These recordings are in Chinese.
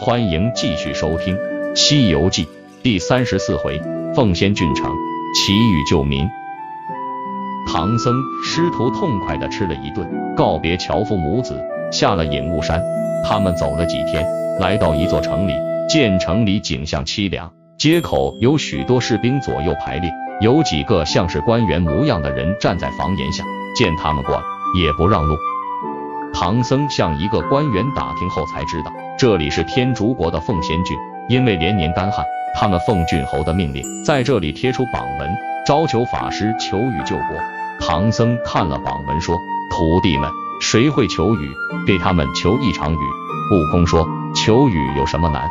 欢迎继续收听《西游记》第三十四回：奉仙郡城，祈雨救民。唐僧师徒痛快的吃了一顿，告别樵夫母子，下了隐雾山。他们走了几天，来到一座城里，见城里景象凄凉，街口有许多士兵左右排列，有几个像是官员模样的人站在房檐下，见他们过来，也不让路。唐僧向一个官员打听后，才知道这里是天竺国的奉仙郡。因为连年干旱，他们奉郡侯的命令，在这里贴出榜文，招求法师求雨救国。唐僧看了榜文，说：“徒弟们，谁会求雨？给他们求一场雨。”悟空说：“求雨有什么难？”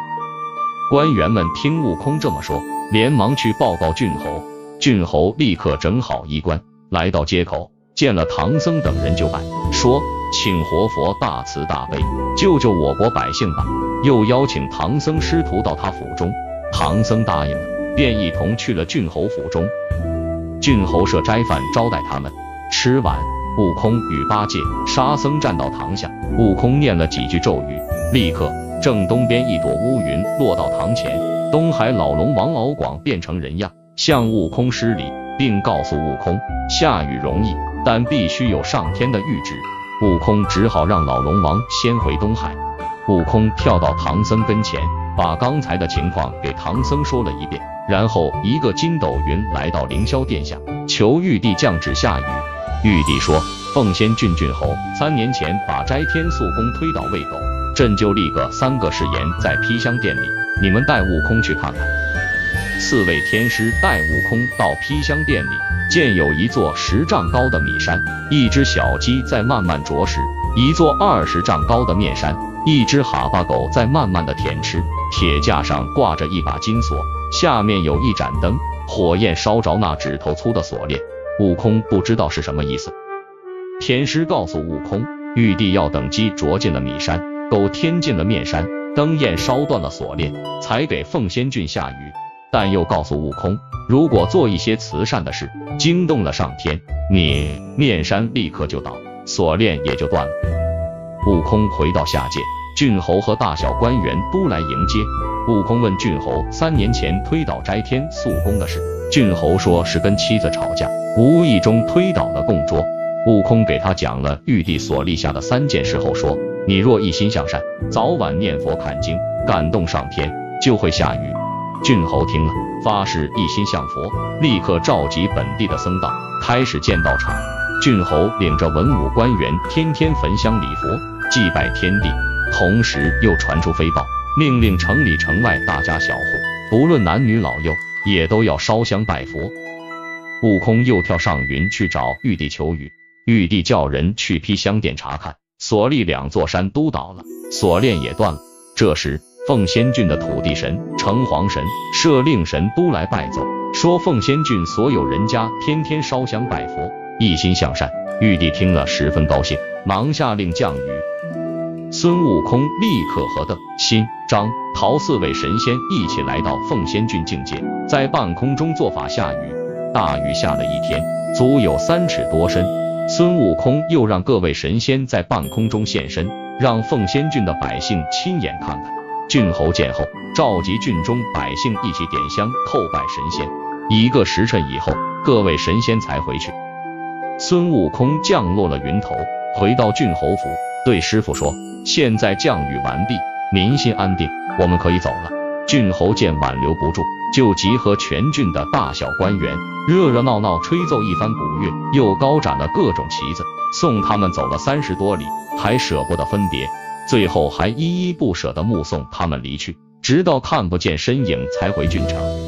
官员们听悟空这么说，连忙去报告郡侯。郡侯立刻整好衣冠，来到街口，见了唐僧等人就拜，说。请活佛大慈大悲，救救我国百姓吧！又邀请唐僧师徒到他府中，唐僧答应了，便一同去了郡侯府中。郡侯设斋饭招待他们，吃完，悟空与八戒、沙僧站到堂下，悟空念了几句咒语，立刻正东边一朵乌云落到堂前，东海老龙王敖广变成人样，向悟空施礼，并告诉悟空，下雨容易，但必须有上天的谕旨。悟空只好让老龙王先回东海。悟空跳到唐僧跟前，把刚才的情况给唐僧说了一遍，然后一个筋斗云来到凌霄殿下，求玉帝降旨下雨。玉帝说：“凤仙郡郡侯三年前把斋天素宫推倒喂狗，朕就立个三个誓言在披香殿里，你们带悟空去看看。”四位天师带悟空到披香殿里。见有一座十丈高的米山，一只小鸡在慢慢啄食；一座二十丈高的面山，一只哈巴狗在慢慢的舔吃。铁架上挂着一把金锁，下面有一盏灯，火焰烧着那指头粗的锁链。悟空不知道是什么意思。天师告诉悟空，玉帝要等鸡啄进了米山，狗添进了面山，灯焰烧断了锁链，才给凤仙郡下雨。但又告诉悟空。如果做一些慈善的事，惊动了上天，你面山立刻就倒，锁链也就断了。悟空回到下界，郡侯和大小官员都来迎接。悟空问郡侯三年前推倒斋天素宫的事，郡侯说是跟妻子吵架，无意中推倒了供桌。悟空给他讲了玉帝所立下的三件事后说，你若一心向善，早晚念佛看经，感动上天，就会下雨。郡侯听了。发誓一心向佛，立刻召集本地的僧道，开始建道场。郡侯领着文武官员，天天焚香礼佛，祭拜天地。同时又传出飞报，命令城里城外大家小户，不论男女老幼，也都要烧香拜佛。悟空又跳上云去找玉帝求雨，玉帝叫人去披香殿查看，所立两座山都倒了，锁链也断了。这时。凤仙郡的土地神、城隍神、社令神都来拜奏，说凤仙郡所有人家天天烧香拜佛，一心向善。玉帝听了十分高兴，忙下令降雨。孙悟空立刻和邓、辛、张、陶四位神仙一起来到凤仙郡境界，在半空中做法下雨。大雨下了一天，足有三尺多深。孙悟空又让各位神仙在半空中现身，让凤仙郡的百姓亲眼看看。郡侯见后，召集郡中百姓一起点香叩拜神仙。一个时辰以后，各位神仙才回去。孙悟空降落了云头，回到郡侯府，对师傅说：“现在降雨完毕，民心安定，我们可以走了。”郡侯见挽留不住，就集合全郡的大小官员，热热闹闹吹奏一番鼓乐，又高展了各种旗子，送他们走了三十多里，还舍不得分别。最后还依依不舍地目送他们离去，直到看不见身影才回郡城。